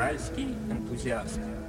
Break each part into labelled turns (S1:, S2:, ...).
S1: Уральский энтузиаст.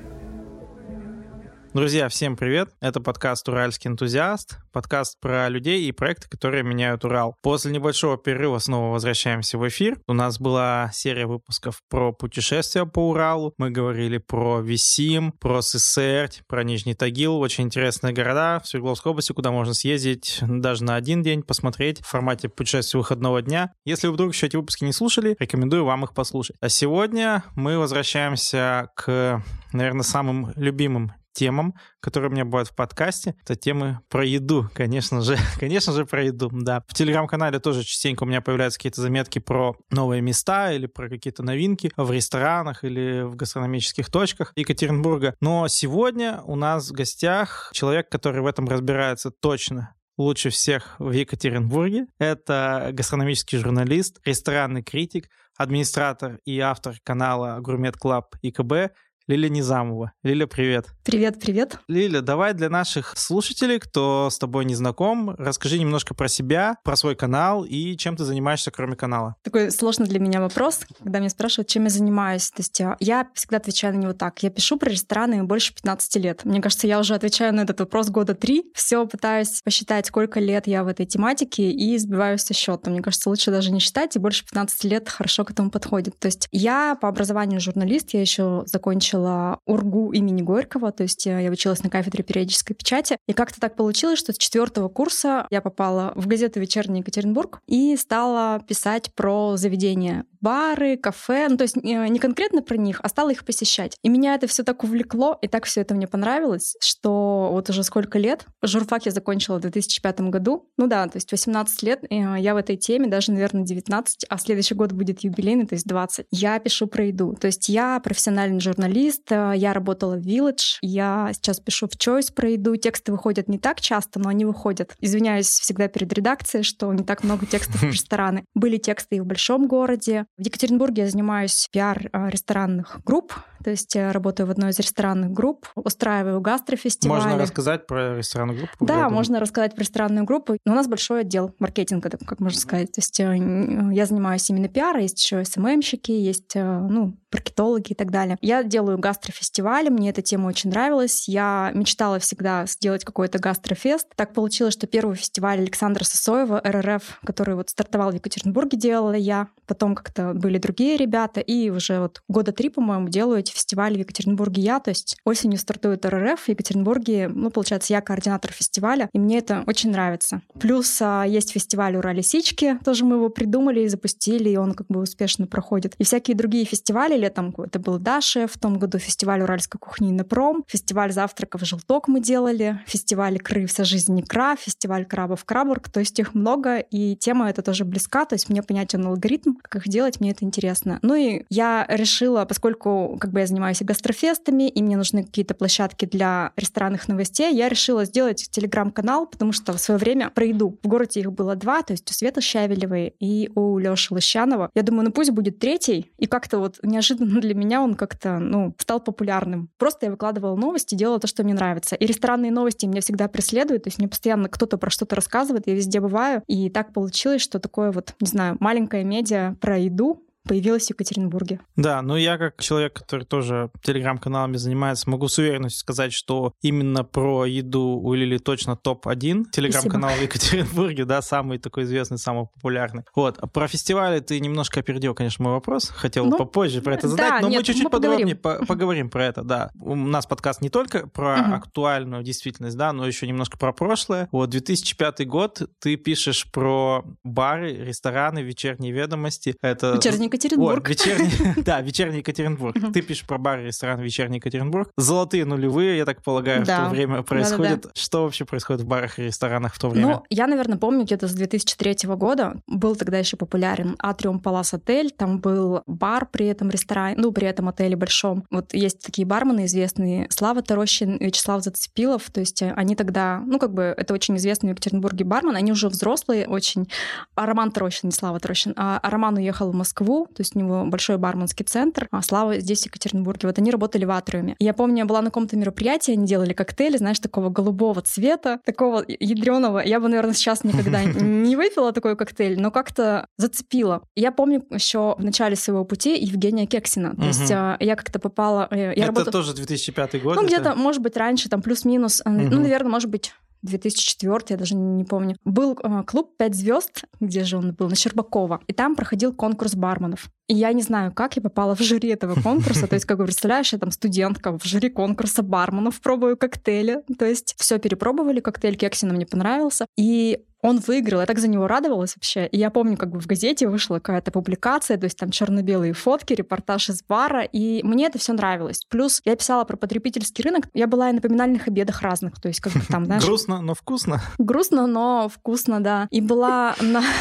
S2: Друзья, всем привет! Это подкаст «Уральский энтузиаст», подкаст про людей и проекты, которые меняют Урал. После небольшого перерыва снова возвращаемся в эфир. У нас была серия выпусков про путешествия по Уралу. Мы говорили про Висим, про Сысерть, про Нижний Тагил. Очень интересные города в Свердловской области, куда можно съездить даже на один день, посмотреть в формате путешествия выходного дня. Если вы вдруг еще эти выпуски не слушали, рекомендую вам их послушать. А сегодня мы возвращаемся к, наверное, самым любимым темам, которые у меня бывают в подкасте. Это темы про еду, конечно же. конечно же, про еду, да. В Телеграм-канале тоже частенько у меня появляются какие-то заметки про новые места или про какие-то новинки в ресторанах или в гастрономических точках Екатеринбурга. Но сегодня у нас в гостях человек, который в этом разбирается точно лучше всех в Екатеринбурге. Это гастрономический журналист, ресторанный критик, администратор и автор канала Gourmet Club EKB Лиля Низамова. Лиля, привет.
S3: Привет, привет.
S2: Лиля, давай для наших слушателей, кто с тобой не знаком, расскажи немножко про себя, про свой канал и чем ты занимаешься, кроме канала.
S3: Такой сложный для меня вопрос, когда меня спрашивают, чем я занимаюсь. То есть а, я всегда отвечаю на него так. Я пишу про рестораны больше 15 лет. Мне кажется, я уже отвечаю на этот вопрос года три. Все пытаюсь посчитать, сколько лет я в этой тематике и сбиваюсь со счета. Мне кажется, лучше даже не считать, и больше 15 лет хорошо к этому подходит. То есть я по образованию журналист, я еще закончила закончила УРГУ имени Горького, то есть э, я училась на кафедре периодической печати. И как-то так получилось, что с четвертого курса я попала в газету «Вечерний Екатеринбург» и стала писать про заведения бары, кафе, ну то есть не конкретно про них, а стала их посещать. И меня это все так увлекло, и так все это мне понравилось, что вот уже сколько лет, журфак я закончила в 2005 году, ну да, то есть 18 лет, я в этой теме, даже, наверное, 19, а следующий год будет юбилейный, то есть 20. Я пишу про еду, то есть я профессиональный журналист, я работала в Village, я сейчас пишу в Choice про еду, тексты выходят не так часто, но они выходят. Извиняюсь всегда перед редакцией, что не так много текстов в рестораны. Были тексты и в большом городе, в Екатеринбурге я занимаюсь пиар а, ресторанных групп, то есть я работаю в одной из ресторанных групп, устраиваю гастрофестивали.
S2: Можно рассказать про ресторанную группу?
S3: Да, можно рассказать про ресторанную группу. Но у нас большой отдел маркетинга, как можно сказать. То есть э, я занимаюсь именно пиаром, есть еще СММщики, есть э, ну, маркетологи и так далее. Я делаю гастрофестивали, мне эта тема очень нравилась. Я мечтала всегда сделать какой-то гастрофест. Так получилось, что первый фестиваль Александра Сосоева, РРФ, который вот стартовал в Екатеринбурге, делала я. Потом как-то были другие ребята, и уже вот года три, по-моему, делаю эти фестивали в Екатеринбурге я. То есть осенью стартует РРФ в Екатеринбурге. Ну, получается, я координатор фестиваля, и мне это очень нравится. Плюс а, есть фестиваль Ура Лисички, тоже мы его придумали и запустили, и он как бы успешно проходит. И всякие другие фестивали летом, это был Даша, в том году фестиваль уральской кухни на пром, фестиваль завтраков «Желток» мы делали, фестиваль «Кры. Вся жизнь не кра», фестиваль крабов «Крабург», то есть их много, и тема эта тоже близка, то есть мне понятен алгоритм, как их делать, мне это интересно. Ну и я решила, поскольку как бы я занимаюсь гастрофестами, и мне нужны какие-то площадки для ресторанных новостей, я решила сделать телеграм-канал, потому что в свое время про еду в городе их было два, то есть у Светы Щавелевой и у Лёши Лощанова. Я думаю, ну пусть будет третий, и как-то вот неожиданно для меня он как-то, ну, стал популярным. Просто я выкладывала новости, делала то, что мне нравится. И ресторанные новости меня всегда преследуют, то есть мне постоянно кто-то про что-то рассказывает, я везде бываю, и так получилось, что такое вот, не знаю, маленькая медиа про еду, появилась в Екатеринбурге.
S2: Да, ну я как человек, который тоже телеграм-каналами занимается, могу с уверенностью сказать, что именно про еду у Лили точно топ-1 телеграм-канал в Екатеринбурге, да, самый такой известный, самый популярный. Вот, а про фестивали ты немножко опередил, конечно, мой вопрос, хотел ну, попозже про это задать, да, но нет, мы чуть-чуть подробнее поговорим. поговорим про это, да. У нас подкаст не только про угу. актуальную действительность, да, но еще немножко про прошлое. Вот, 2005 год, ты пишешь про бары, рестораны, вечерние ведомости.
S3: Это... Вечерний Екатеринбург.
S2: Вот, вечерний, да, вечерний Екатеринбург. Ты пишешь про бар и ресторан вечерний Екатеринбург. Золотые нулевые, я так полагаю, да. в то время происходит. Да, да, Что вообще происходит в барах и ресторанах в то время?
S3: Ну, я, наверное, помню где-то с 2003 года. Был тогда еще популярен Атриум Палас Отель. Там был бар при этом ресторане, ну, при этом отеле большом. Вот есть такие бармены известные. Слава Тарощин, Вячеслав Зацепилов. То есть они тогда, ну, как бы, это очень известный в Екатеринбурге бармен. Они уже взрослые очень. А Роман Тарощин, не Слава Тарощин. А Роман уехал в Москву То есть у него большой барменский центр, а Слава здесь, в Екатеринбурге. Вот они работали в Атриуме. Я помню, я была на каком-то мероприятии, они делали коктейли, знаешь, такого голубого цвета, такого ядреного. Я бы, наверное, сейчас никогда не выпила такой коктейль, но как-то зацепила. Я помню еще в начале своего пути Евгения Кексина. То есть а, я как-то попала...
S2: Э, я Это работала... тоже 2005 год?
S3: Ну, где-то, может быть, раньше, там плюс-минус. Ну, наверное, может быть, 2004, я даже не помню. Был э, клуб «Пять звезд», где же он был, на Щербакова, и там проходил конкурс барменов. И я не знаю, как я попала в жюри этого конкурса. То есть, как бы, представляешь, я там студентка в жюри конкурса барменов, пробую коктейли. То есть все перепробовали, коктейль Кексина мне понравился. И он выиграл, я так за него радовалась вообще. И я помню, как бы в газете вышла какая-то публикация, то есть там черно-белые фотки, репортаж из бара, и мне это все нравилось. Плюс я писала про потребительский рынок, я была и на поминальных обедах разных, то есть как бы там, знаешь...
S2: Грустно, но вкусно.
S3: Грустно, но вкусно, да. И была на...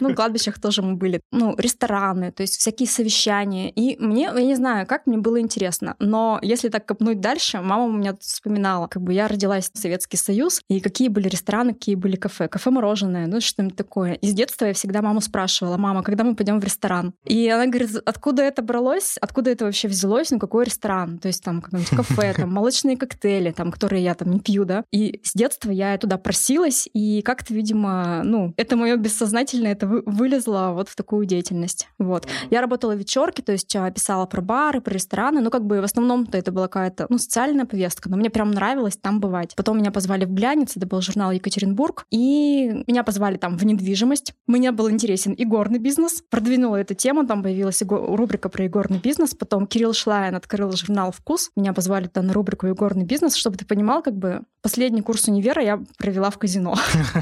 S3: Ну, кладбищах тоже мы были. Ну, рестораны, то есть всякие совещания. И мне, я не знаю, как мне было интересно, но если так копнуть дальше, мама у меня вспоминала, как бы я родилась в Советский Союз, и какие были рестораны, какие были кафе. Кафе мороженое, ну что-нибудь такое. И с детства я всегда маму спрашивала, мама, когда мы пойдем в ресторан? И она говорит, откуда это бралось, откуда это вообще взялось, ну какой ресторан? То есть там какое-нибудь кафе, там молочные коктейли, там, которые я там не пью, да. И с детства я туда просилась, и как-то, видимо, ну, это мое бессознательное, это вылезло вот в такую деятельность. Вот. Я работала в вечерке, то есть а, писала про бары, про рестораны, ну как бы в основном-то это была какая-то, ну, социальная повестка, но мне прям нравилось там бывать. Потом меня позвали в глянец, это был журнал Екатеринбург, и меня позвали там в недвижимость. Мне был интересен игорный бизнес. Продвинула эту тему, там появилась рубрика про игорный бизнес. Потом Кирилл Шлайн открыл журнал «Вкус». Меня позвали туда на рубрику «Игорный бизнес», чтобы ты понимал, как бы последний курс универа я провела в казино.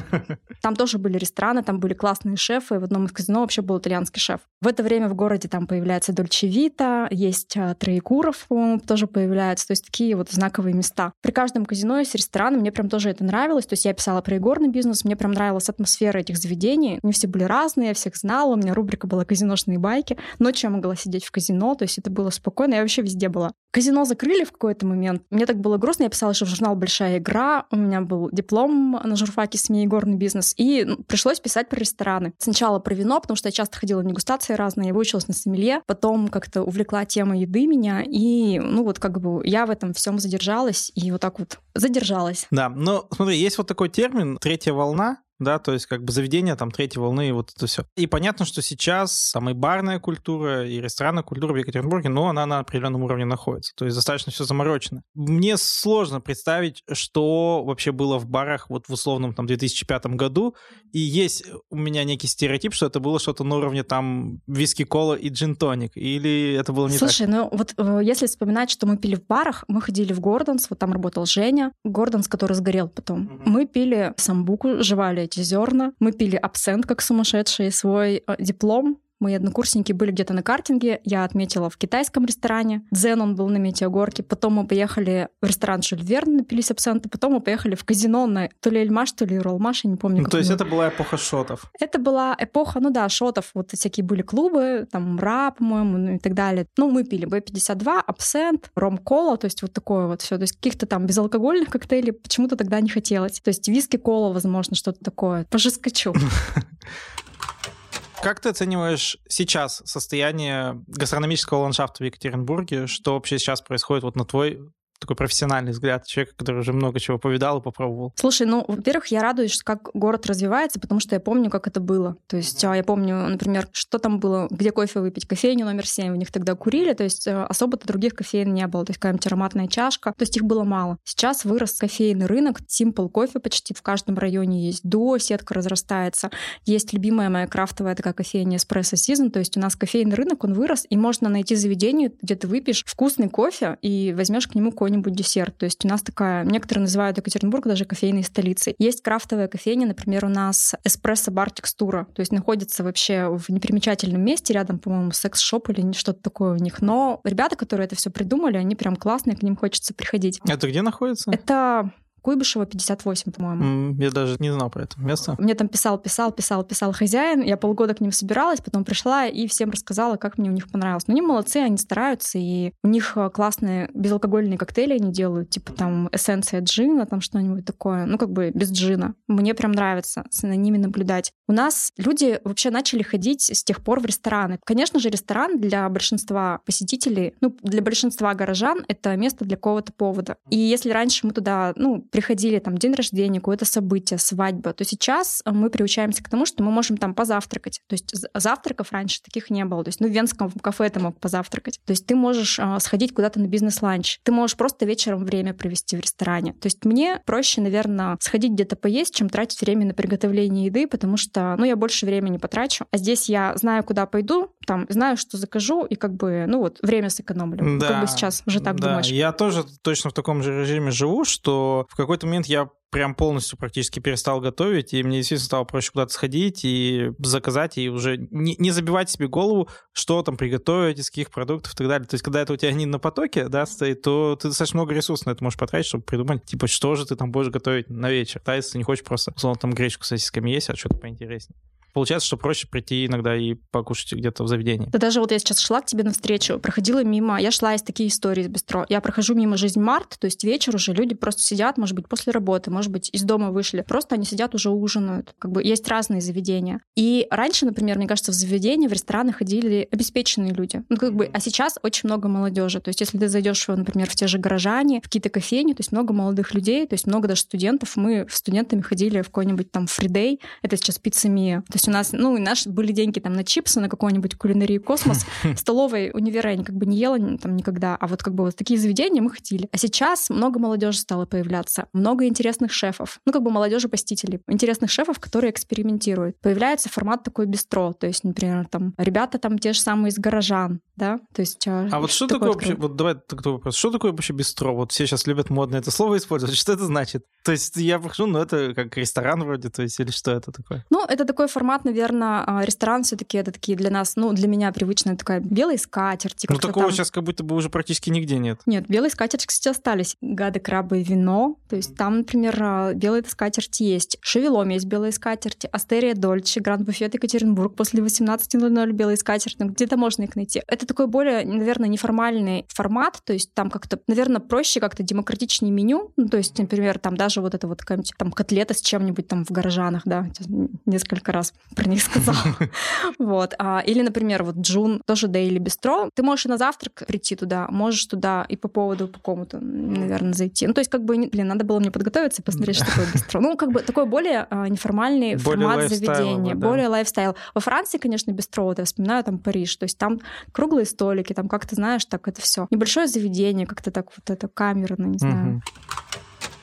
S3: Там тоже были рестораны, там были классные шефы. В одном из казино вообще был итальянский шеф. В это время в городе там появляется Дольче Вита, есть а, Троекуров, по-моему, тоже появляется. То есть такие вот знаковые места. При каждом казино есть рестораны, мне прям тоже это нравилось. То есть я писала про игорный бизнес, мне прям нравилась атмосфера этих заведений. Они все были разные, я всех знала, у меня рубрика была «Казиношные байки». Ночью я могла сидеть в казино, то есть это было спокойно, я вообще везде была. Казино закрыли в какой-то момент. Мне так было грустно, я писала еще в журнал «Большая игра», у меня был диплом на журфаке СМИ и горный бизнес, и ну, пришлось писать про рестораны. Сначала про вино, потому что я часто ходила на дегустации разные, я выучилась на сомелье, потом как-то увлекла тема еды меня, и ну вот как бы я в этом всем задержалась, и вот так вот задержалась.
S2: Да, но смотри, есть вот такой термин «третья волна», да, то есть как бы заведение там третьей волны и вот это все. И понятно, что сейчас и барная культура, и ресторанная культура в Екатеринбурге, но она на определенном уровне находится, то есть достаточно все заморочено. Мне сложно представить, что вообще было в барах вот в условном там 2005 году, и есть у меня некий стереотип, что это было что-то на уровне там виски-кола и джин-тоник, или это было не
S3: Слушай,
S2: так?
S3: ну вот э, если вспоминать, что мы пили в барах, мы ходили в Gordon's, вот там работал Женя, Gordon's, который сгорел потом. Угу. Мы пили самбуку, жевали эти зерна. Мы пили абсент как сумасшедшие, свой э, диплом Мои однокурсники были где-то на картинге, я отметила в китайском ресторане. Дзен он был на Метеогорке. Потом мы поехали в ресторан Жюль Верн, напились абсента. Потом мы поехали в казино на то ли Эльмаш, то ли Уралмаш, я не помню.
S2: Ну, то есть это была эпоха шотов?
S3: Это была эпоха, ну да, шотов. Вот всякие были клубы, там МРА, по-моему, ну и так далее. Ну, мы пили Б-52, абсент, ром-кола, то есть вот такое вот все. То есть каких-то там безалкогольных коктейлей почему-то тогда не хотелось. То есть виски-кола, возможно, что-то такое. Пожескочу.
S2: Как ты оцениваешь сейчас состояние гастрономического ландшафта в Екатеринбурге? Что вообще сейчас происходит вот на твой такой профессиональный взгляд человека, который уже много чего повидал и попробовал?
S3: Слушай, ну, во-первых, я радуюсь, как город развивается, потому что я помню, как это было. То есть mm-hmm. я помню, например, что там было, где кофе выпить, кофейню номер 7, у них тогда курили, то есть а, особо-то других кофеин не было, то есть какая-нибудь ароматная чашка, то есть их было мало. Сейчас вырос кофейный рынок, Simple кофе почти в каждом районе есть, до сетка разрастается, есть любимая моя крафтовая такая кофейня Espresso Season, то есть у нас кофейный рынок, он вырос, и можно найти заведение, где ты выпьешь вкусный кофе и возьмешь к нему конь какой-нибудь десерт. То есть у нас такая, некоторые называют Екатеринбург даже кофейной столицей. Есть крафтовая кофейня, например, у нас эспрессо-бар текстура, то есть находится вообще в непримечательном месте, рядом, по-моему, секс-шоп или что-то такое у них. Но ребята, которые это все придумали, они прям классные, к ним хочется приходить.
S2: Это где находится?
S3: Это Куйбышева 58, по-моему.
S2: Я даже не знал про это место.
S3: Мне там писал, писал, писал, писал хозяин. Я полгода к ним собиралась, потом пришла и всем рассказала, как мне у них понравилось. Но они молодцы, они стараются, и у них э, классные безалкогольные коктейли они делают, типа там эссенция джина, там что-нибудь такое. Ну, как бы без джина. Мне прям нравится за ними наблюдать. У нас люди вообще начали ходить с тех пор в рестораны. Конечно же, ресторан для большинства посетителей, ну, для большинства горожан это место для какого-то повода. И если раньше мы туда, ну, приходили там день рождения, какое-то событие, свадьба, то сейчас мы приучаемся к тому, что мы можем там позавтракать. То есть завтраков раньше таких не было. То есть, ну, в венском кафе ты мог позавтракать. То есть ты можешь а, сходить куда-то на бизнес-ланч. Ты можешь просто вечером время провести в ресторане. То есть мне проще, наверное, сходить где-то поесть, чем тратить время на приготовление еды, потому что, ну, я больше времени потрачу. А здесь я знаю, куда пойду, там, знаю, что закажу, и как бы, ну, вот, время сэкономлю. Да, как бы сейчас уже так
S2: да.
S3: думаешь.
S2: Я тоже точно в таком же режиме живу, что в какой-то момент я прям полностью практически перестал готовить, и мне действительно стало проще куда-то сходить и заказать, и уже не, не забивать себе голову, что там приготовить, из каких продуктов и так далее. То есть, когда это у тебя не на потоке, да, стоит, то ты достаточно много ресурсов на это можешь потратить, чтобы придумать, типа, что же ты там будешь готовить на вечер, да, если ты не хочешь просто, условно, там гречку с сосисками есть, а что-то поинтереснее получается, что проще прийти иногда и покушать где-то в заведении.
S3: Да даже вот я сейчас шла к тебе навстречу, проходила мимо, я шла из такие истории из бистро. Я прохожу мимо «Жизнь Март», то есть вечер уже люди просто сидят, может быть, после работы, может быть, из дома вышли. Просто они сидят, уже ужинают. Как бы есть разные заведения. И раньше, например, мне кажется, в заведения, в рестораны ходили обеспеченные люди. Ну, как бы, а сейчас очень много молодежи. То есть если ты зайдешь, например, в те же горожане, в какие-то кофейни, то есть много молодых людей, то есть много даже студентов. Мы студентами ходили в какой-нибудь там фридей, это сейчас пицца Мия. То есть у нас, ну, у нас были деньги там на чипсы, на какой-нибудь кулинарию космос. Столовой универа я как бы не ела там никогда, а вот как бы вот такие заведения мы ходили. А сейчас много молодежи стало появляться, много интересных шефов, ну, как бы молодежи посетителей, интересных шефов, которые экспериментируют. Появляется формат такой бистро, то есть, например, там ребята там те же самые из гаражан, да, то есть...
S2: А, а вот что такое вообще, вот давай такой вопрос, что такое вообще бистро? Вот все сейчас любят модно это слово использовать, что это значит? То есть я прохожу, ну, это как ресторан вроде, то есть, или что это такое?
S3: Ну, это такой формат, наверное, наверное, а, ресторан все таки это такие для нас, ну, для меня привычная такая белые скатерти.
S2: Ну, такого там... сейчас как будто бы уже практически нигде нет.
S3: Нет, белые скатерти, кстати, остались. Гады, крабы и вино. То есть там, например, а, белые скатерти есть. Шевелом есть белые скатерти. Остерия Дольче, Гранд Буфет Екатеринбург после 18.00 белые скатерти. Ну, где-то можно их найти. Это такой более, наверное, неформальный формат. То есть там как-то, наверное, проще как-то демократичнее меню. Ну, то есть, например, там даже вот это вот там котлета с чем-нибудь там в Горожанах, да, несколько раз про них сказал. Вот. А, или, например, вот June, тоже Daily Bistro. Ты можешь и на завтрак прийти туда, можешь туда и по поводу по какому-то, наверное, зайти. Ну, то есть, как бы, блин, надо было мне подготовиться и посмотреть, что такое бистро. Ну, как бы такой более а, неформальный формат заведения, более lifestyle. Во Франции, конечно, бистро, вот я вспоминаю там Париж, то есть там круглые столики, там как ты знаешь, так это все. Небольшое заведение, как-то так вот это камерно, не знаю.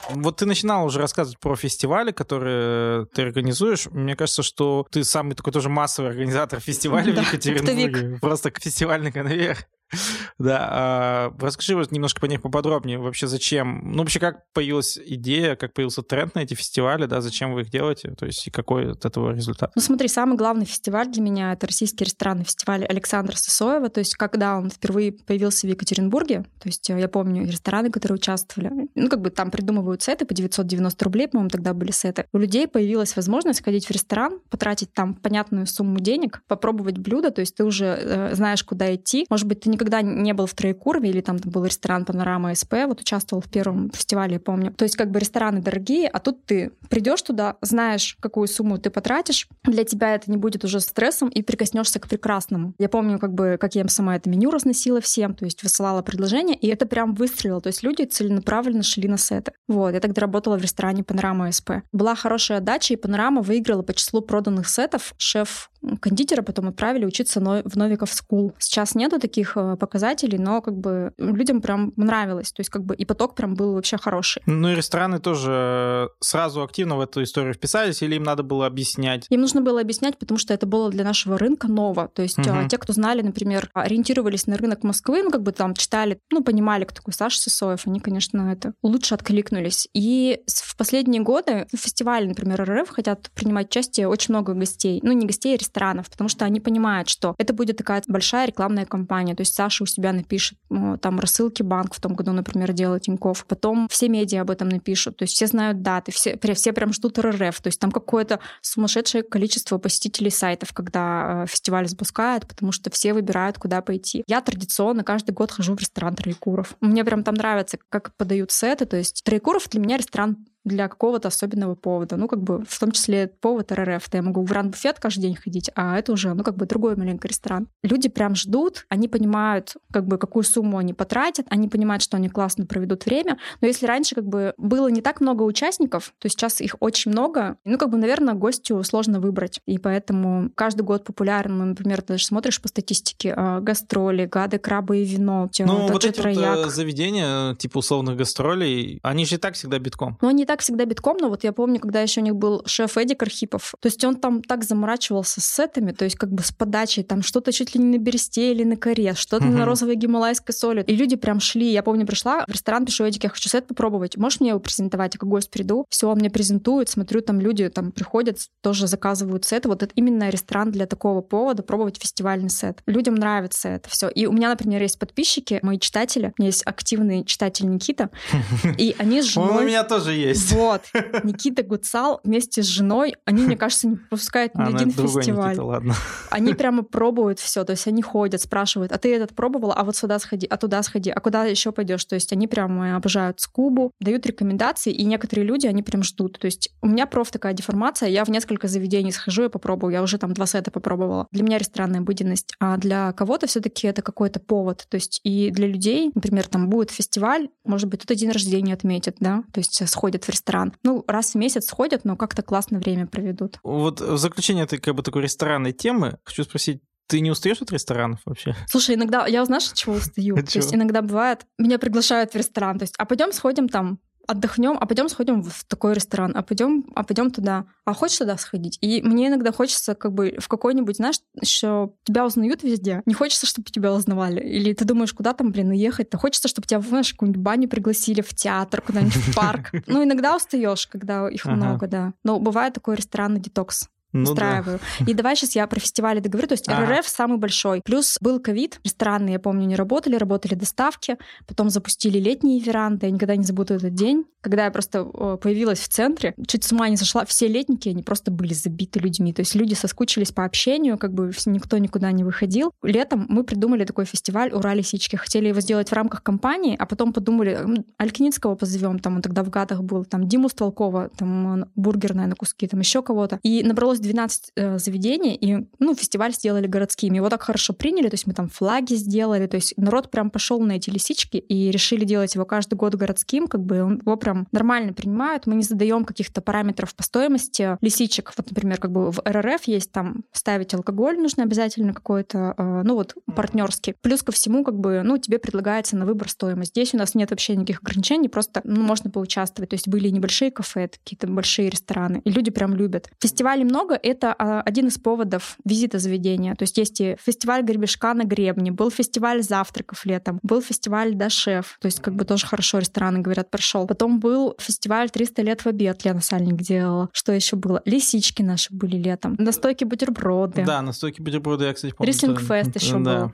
S2: Вот ты начинал уже рассказывать про фестивали, которые ты организуешь. Мне кажется, что ты самый такой тоже массовый организатор фестиваля в Екатеринбурге. Просто фестивальный конвейер. Да, а, расскажи вот немножко по ней поподробнее. Вообще зачем? Ну, вообще, как появилась идея, как появился тренд на эти фестивали, да, зачем вы их делаете? То есть, и какой от этого результат?
S3: Ну, смотри, самый главный фестиваль для меня — это российский ресторанный фестиваль Александра Сысоева. То есть, когда он впервые появился в Екатеринбурге, то есть, я помню рестораны, которые участвовали, ну, как бы там придумывают сеты по 990 рублей, по-моему, тогда были сеты. У людей появилась возможность ходить в ресторан, потратить там понятную сумму денег, попробовать блюдо, то есть ты уже э, знаешь, куда идти. Может быть, ты никогда не был в Троекурове, или там был ресторан Панорама СП, вот участвовал в первом фестивале, я помню. То есть как бы рестораны дорогие, а тут ты придешь туда, знаешь, какую сумму ты потратишь, для тебя это не будет уже стрессом, и прикоснешься к прекрасному. Я помню, как бы, как я сама это меню разносила всем, то есть высылала предложения, и это прям выстрелило. То есть люди целенаправленно шли на сеты. Вот, я тогда работала в ресторане Панорама СП. Была хорошая отдача, и Панорама выиграла по числу проданных сетов. Шеф кондитера потом отправили учиться в Novikov School. Сейчас нету таких э, показателей, но как бы людям прям нравилось. То есть как бы и поток прям был вообще хороший.
S2: Ну и рестораны тоже сразу активно в эту историю вписались или им надо было объяснять?
S3: Им нужно было объяснять, потому что это было для нашего рынка ново. То есть угу. те, кто знали, например, ориентировались на рынок Москвы, ну как бы там читали, ну понимали, кто такой Саша Сысоев, они, конечно, это лучше откликнулись. И в последние годы в фестивале, например, РФ хотят принимать участие очень много гостей. Ну не гостей, а ресторанов, потому что они понимают, что это будет такая большая рекламная кампания. То есть Саша у себя напишет, там рассылки банк в том году, например, делал Тиньков. Потом все медиа об этом напишут. То есть все знают даты, все, все прям ждут РРФ. То есть там какое-то сумасшедшее количество посетителей сайтов, когда э, фестиваль запускает, потому что все выбирают, куда пойти. Я традиционно каждый год хожу в ресторан Троекуров. Мне прям там нравится, как подают сеты. То есть Троекуров для меня ресторан для какого-то особенного повода. Ну, как бы в том числе повод РРФ. То я могу в ран-буфет каждый день ходить, а это уже, ну, как бы другой маленький ресторан. Люди прям ждут, они понимают, как бы, какую сумму они потратят, они понимают, что они классно проведут время. Но если раньше, как бы, было не так много участников, то сейчас их очень много, ну, как бы, наверное, гостю сложно выбрать. И поэтому каждый год популярен, ну, например, ты даже смотришь по статистике, э, гастроли, гады, крабы и вино.
S2: Ну, вот эти вот э, заведения, типа условных гастролей, они же и так всегда битком.
S3: Ну, они так так всегда битком, но вот я помню, когда еще у них был шеф Эдик Архипов, то есть он там так заморачивался с сетами, то есть как бы с подачей, там что-то чуть ли не на бересте или на коре, что-то uh-huh. на розовой гималайской соли. И люди прям шли. Я помню, пришла в ресторан, пишу Эдик, я хочу сет попробовать. Можешь мне его презентовать? Я как гость приду. Все, он мне презентует, смотрю, там люди там приходят, тоже заказывают сет. Вот это именно ресторан для такого повода, пробовать фестивальный сет. Людям нравится это все. И у меня, например, есть подписчики, мои читатели. У меня есть активный читатель Никита. И они с женой...
S2: Он у меня тоже есть.
S3: Вот. Никита Гуцал вместе с женой, они, мне кажется, не пропускают ни а, один фестиваль. Никита,
S2: ладно.
S3: Они прямо пробуют все, то есть они ходят, спрашивают, а ты этот пробовала, а вот сюда сходи, а туда сходи, а куда еще пойдешь? То есть они прямо обожают скубу, дают рекомендации, и некоторые люди, они прям ждут. То есть у меня проф такая деформация, я в несколько заведений схожу и попробую, я уже там два сета попробовала. Для меня ресторанная обыденность, а для кого-то все таки это какой-то повод. То есть и для людей, например, там будет фестиваль, может быть, кто-то день рождения отметит, да, то есть сходят в ресторан ну, раз в месяц сходят, но как-то классно время проведут.
S2: Вот в заключение этой как бы такой ресторанной темы хочу спросить, ты не устаешь от ресторанов вообще?
S3: Слушай, иногда я знаешь, от чего устаю? то есть иногда бывает, меня приглашают в ресторан, то есть, а пойдем сходим там отдохнем, а пойдем сходим в такой ресторан, а пойдем, а пойдем туда. А хочешь туда сходить? И мне иногда хочется как бы в какой-нибудь, знаешь, еще тебя узнают везде. Не хочется, чтобы тебя узнавали. Или ты думаешь, куда там, блин, ехать? То хочется, чтобы тебя, знаешь, какую-нибудь баню пригласили в театр, куда-нибудь в парк. Ну, иногда устаешь, когда их много, да. Но бывает такой ресторанный детокс ну, устраиваю. Да. И давай сейчас я про фестивали договорю. То есть РРФ ага. самый большой. Плюс был ковид, рестораны, я помню, не работали, работали доставки. Потом запустили летние веранды. Я никогда не забуду этот день, когда я просто появилась в центре. Чуть с ума не сошла. Все летники, они просто были забиты людьми. То есть люди соскучились по общению, как бы никто никуда не выходил. Летом мы придумали такой фестиваль «Ура, лисички». Хотели его сделать в рамках компании, а потом подумали, Алькиницкого позовем, там он тогда в Гатах был, там Диму Столкова, там бургерная на куски, там еще кого-то. И набралось 12 э, заведений, и, ну, фестиваль сделали городскими. Его так хорошо приняли, то есть мы там флаги сделали, то есть народ прям пошел на эти лисички и решили делать его каждый год городским, как бы его прям нормально принимают. Мы не задаем каких-то параметров по стоимости лисичек. Вот, например, как бы в РРФ есть там ставить алкоголь нужно обязательно какой-то, э, ну вот, партнерский. Плюс ко всему, как бы, ну, тебе предлагается на выбор стоимость. Здесь у нас нет вообще никаких ограничений, просто ну, можно поучаствовать. То есть были небольшие кафе, какие-то большие рестораны, и люди прям любят. Фестивалей много, это а, один из поводов визита заведения. То есть есть и фестиваль гребешка на гребне, был фестиваль завтраков летом, был фестиваль да шеф, то есть как бы тоже хорошо рестораны, говорят, прошел. Потом был фестиваль 300 лет в обед, Лена Сальник делала. Что еще было? Лисички наши были летом. Настойки бутерброды.
S2: Да, настойки бутерброды, я, кстати, помню.
S3: Рислинг-фест еще да. был.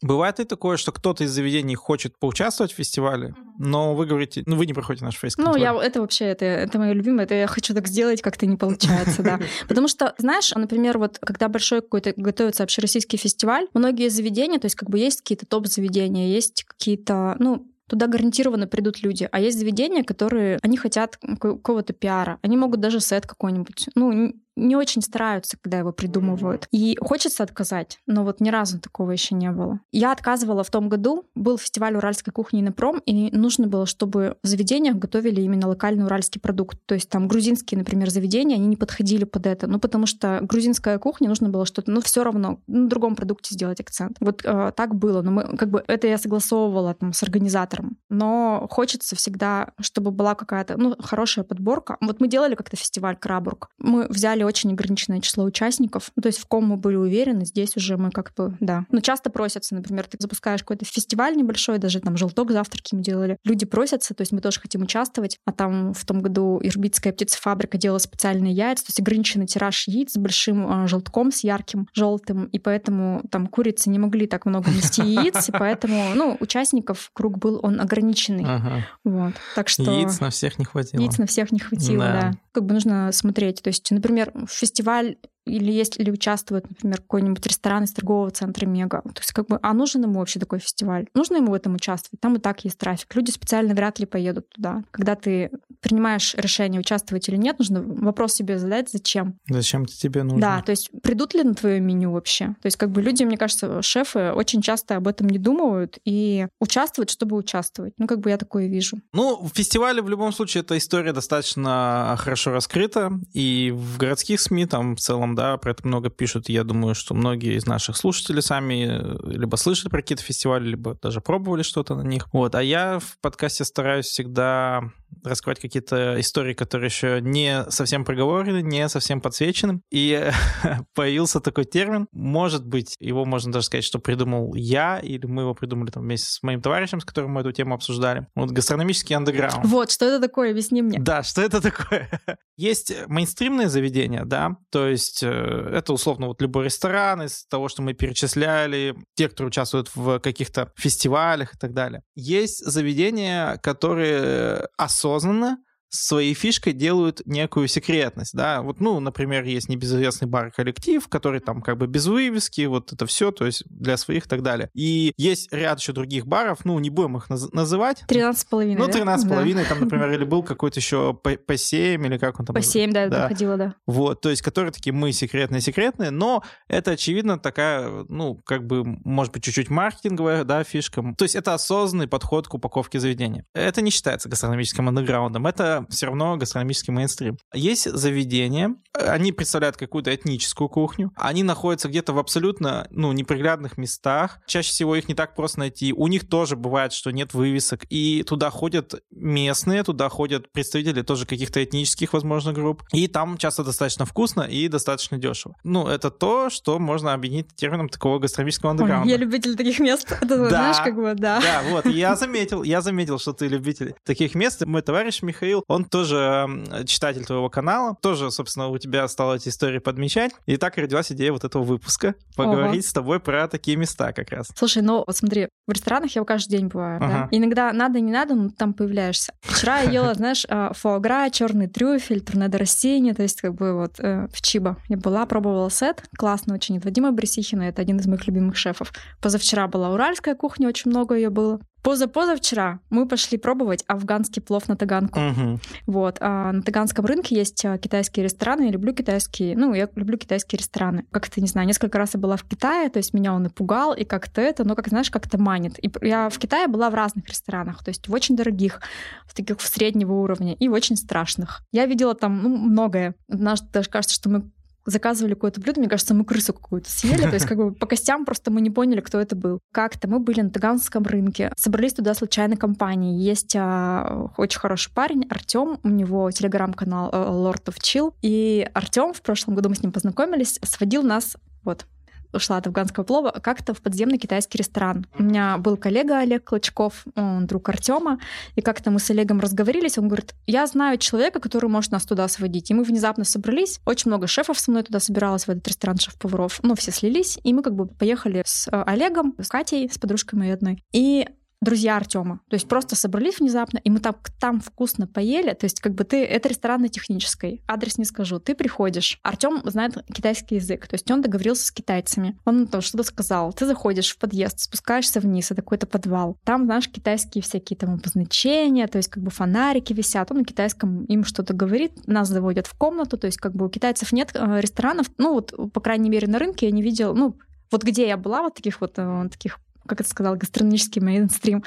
S2: Бывает ли такое, что кто-то из заведений хочет поучаствовать в фестивале, но вы говорите, ну вы не проходите наш фейс
S3: Ну, я, это вообще, это, это мое любимое, это я хочу так сделать, как-то не получается, да. Потому что, знаешь, например, вот когда большой какой-то готовится общероссийский фестиваль, многие заведения, то есть как бы есть какие-то топ-заведения, есть какие-то, ну, туда гарантированно придут люди. А есть заведения, которые, они хотят какого-то пиара. Они могут даже сет какой-нибудь, ну, не очень стараются, когда его придумывают. И хочется отказать, но вот ни разу такого еще не было. Я отказывала в том году. Был фестиваль уральской кухни на пром, и нужно было, чтобы в заведениях готовили именно локальный уральский продукт. То есть там грузинские, например, заведения, они не подходили под это. Ну, потому что грузинская кухня, нужно было что-то, ну, все равно на другом продукте сделать акцент. Вот э, так было. Но мы, как бы, это я согласовывала там с организатором организатором. Но хочется всегда, чтобы была какая-то ну, хорошая подборка. Вот мы делали как-то фестиваль Крабург. Мы взяли очень ограниченное число участников. Ну, то есть в ком мы были уверены, здесь уже мы как бы, да. Но часто просятся, например, ты запускаешь какой-то фестиваль небольшой, даже там желток завтраки мы делали. Люди просятся, то есть мы тоже хотим участвовать. А там в том году Ирбитская птицефабрика делала специальные яйца, то есть ограниченный тираж яиц с большим а, желтком, с ярким желтым, и поэтому там курицы не могли так много нести яиц, и поэтому, ну, участников круг был, он ограниченный.
S2: Ага.
S3: Вот. Так что...
S2: Яиц на всех не хватило.
S3: Яиц на всех не хватило,
S2: Да.
S3: да. Как бы нужно смотреть. То есть, например, фестиваль или если участвует, например, какой-нибудь ресторан из торгового центра Мега. То есть как бы, а нужен ему вообще такой фестиваль? Нужно ему в этом участвовать? Там и так есть трафик. Люди специально вряд ли поедут туда. Когда ты принимаешь решение, участвовать или нет, нужно вопрос себе задать, зачем.
S2: Зачем это тебе нужно?
S3: Да, то есть придут ли на твое меню вообще? То есть как бы люди, мне кажется, шефы очень часто об этом не думают и участвуют, чтобы участвовать. Ну, как бы я такое вижу.
S2: Ну, в фестивале в любом случае эта история достаточно хорошо раскрыта, и в городских СМИ там в целом, да, про это много пишут. Я думаю, что многие из наших слушателей сами э, либо слышали про какие-то фестивали, либо даже пробовали что-то на них. Вот. А я в подкасте стараюсь всегда раскрывать какие-то истории, которые еще не совсем проговорены, не совсем подсвечены. И появился такой термин. Может быть, его можно даже сказать, что придумал я, или мы его придумали там вместе с моим товарищем, с которым мы эту тему обсуждали. Вот гастрономический андеграунд.
S3: Вот, что это такое? Объясни мне.
S2: Да, что это такое? Есть мейнстримные заведения, да, то есть э, это условно вот любой ресторан из того, что мы перечисляли, те, кто участвуют в каких-то фестивалях и так далее. Есть заведения, которые осознанно своей фишкой делают некую секретность, да, вот, ну, например, есть небезызвестный бар-коллектив, который там как бы без вывески, вот это все, то есть для своих и так далее. И есть ряд еще других баров, ну, не будем их наз- называть.
S3: 13,5,
S2: Ну,
S3: да?
S2: 13 с
S3: Да.
S2: половиной, там, например, или был какой-то еще по, по 7, или как он там
S3: По 7, да,
S2: Да.
S3: доходило, да.
S2: вот, то есть, которые такие мы секретные-секретные, но это, очевидно, такая, ну, как бы, может быть, чуть-чуть маркетинговая, да, фишка. То есть это осознанный подход к упаковке заведения. Это не считается гастрономическим андеграундом, это все равно гастрономический мейнстрим. Есть заведения, они представляют какую-то этническую кухню, они находятся где-то в абсолютно, ну, неприглядных местах, чаще всего их не так просто найти, у них тоже бывает, что нет вывесок, и туда ходят местные, туда ходят представители тоже каких-то этнических, возможно, групп, и там часто достаточно вкусно и достаточно дешево. Ну, это то, что можно объединить термином такого гастрономического
S3: Ой,
S2: андеграунда.
S3: я любитель таких мест. Это,
S2: Да.
S3: знаешь, как бы, да.
S2: Да, вот, я заметил, я заметил, что ты любитель таких мест. Мой товарищ Михаил, он тоже читатель твоего канала, тоже, собственно, у тебя стало эти истории подмечать. И так родилась идея вот этого выпуска, поговорить с тобой про такие места как раз.
S3: Слушай, ну вот смотри, в ресторанах я каждый день бываю,
S2: Ага.
S3: да. Иногда надо, не надо, но там появляешься. Вчера я ела, знаешь, а, фуагра, черный трюфель, торнадо растения, то есть как бы вот э, в Чиба я была, пробовала сет, классно очень, Вадима Бресихина, это один из моих любимых шефов. Позавчера была уральская кухня, очень много ее было. Позапозавчера мы пошли пробовать афганский плов на таганку.
S2: Мгм.
S3: Вот. А на Таганском рынке есть а, китайские рестораны. Я люблю китайские, ну, я люблю китайские рестораны. Как-то, не знаю, несколько раз я была в Китае, то есть меня он и пугал, и как-то это, но, как знаешь, как-то манит. И я в Китае была в разных ресторанах, то есть в очень дорогих, в таких среднего уровня и в очень страшных. Я видела там, ну, многое. Наш даже кажется, что мы заказывали какое-то блюдо, мне кажется, мы крысу какую-то съели, то есть как бы по костям просто мы не поняли, кто это был. Как-то мы были на Таганском рынке, собрались туда случайно компанией. Есть а, очень хороший парень, Артем, у него телеграм-канал э, Lord of Chill, и Артем в прошлом году мы с ним познакомились, сводил нас вот ушла от афганского плова, как-то в подземный китайский ресторан. У меня был коллега Олег Клочков, он друг Артема, и как-то мы с Олегом разговорились, он говорит, я знаю человека, который может нас туда сводить. И мы внезапно собрались, очень много шефов со мной туда собиралось, в этот ресторан шеф-поваров, ну, все слились, и мы как бы поехали с э, Олегом, с Катей, с подружкой моей одной, и друзья Артема. То есть просто собрались внезапно, и мы там, там вкусно поели. То есть как бы ты... Это ресторан на технической. Адрес не скажу. Ты приходишь. Артем знает китайский язык. То есть он договорился с китайцами. Он там что-то сказал. Ты заходишь в подъезд, спускаешься вниз, это какой-то подвал. Там, знаешь, китайские всякие там обозначения, то есть как бы фонарики висят. Он на китайском им что-то говорит. Нас заводят в комнату. То есть как бы у китайцев нет э, ресторанов. Ну вот, по крайней мере, на рынке я не видела... Ну, вот где я была, вот таких вот э, таких как это сказал, гастрономический мейнстрим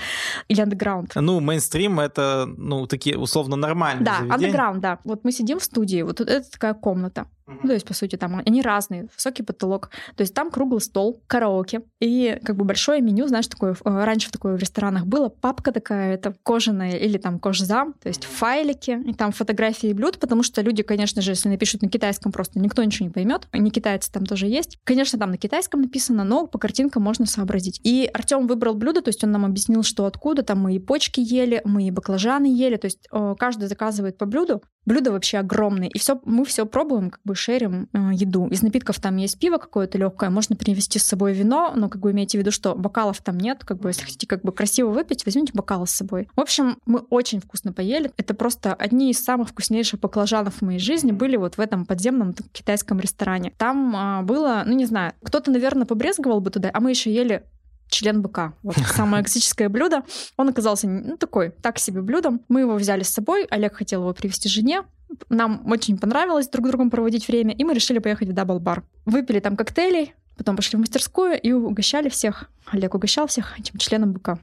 S3: или андеграунд.
S2: Ну, мейнстрим — это, ну, такие условно нормальные
S3: Да, андеграунд, да. Вот мы сидим в студии, вот это такая комната. Ну, то есть, по сути, там они разные, высокий потолок. То есть там круглый стол, караоке и как бы большое меню, знаешь, такое, э, раньше в такое в ресторанах было, папка такая, это кожаная или там кожзам, то есть файлики, и там фотографии блюд, потому что люди, конечно же, если напишут на китайском, просто никто ничего не поймет. Не китайцы там тоже есть. Конечно, там на китайском написано, но по картинкам можно сообразить. И Артем выбрал блюдо, то есть он нам объяснил, что откуда, там мы и почки ели, мы и баклажаны ели, то есть э, каждый заказывает по блюду, Блюда вообще огромные, и все, мы все пробуем, как бы шерим э, еду. Из напитков там есть пиво какое-то легкое, можно привезти с собой вино, но как бы имейте в виду, что бокалов там нет, как бы если хотите как бы красиво выпить, возьмите бокал с собой. В общем, мы очень вкусно поели. Это просто одни из самых вкуснейших баклажанов в моей жизни были вот в этом подземном китайском ресторане. Там а, было, ну не знаю, кто-то, наверное, побрезговал бы туда, а мы еще ели член быка. Вот самое экзотическое блюдо. Он оказался ну, такой, так себе блюдом. Мы его взяли с собой. Олег хотел его привезти жене. Нам очень понравилось друг другом проводить время, и мы решили поехать в Double Bar. Выпили там коктейлей, Потом пошли в мастерскую и угощали всех. Олег угощал всех этим членом быка.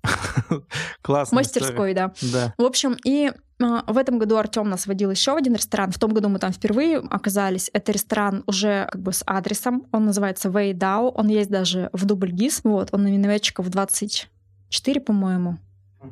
S2: Классно.
S3: Мастерской, да.
S2: Да.
S3: В общем, и а, в этом году Артем нас водил еще в один ресторан. В том году мы там впервые оказались. Это ресторан уже как бы с адресом. Он называется Вейдау. Он есть даже в ДубльГИС. Вот, он на минометчиков 24, по-моему.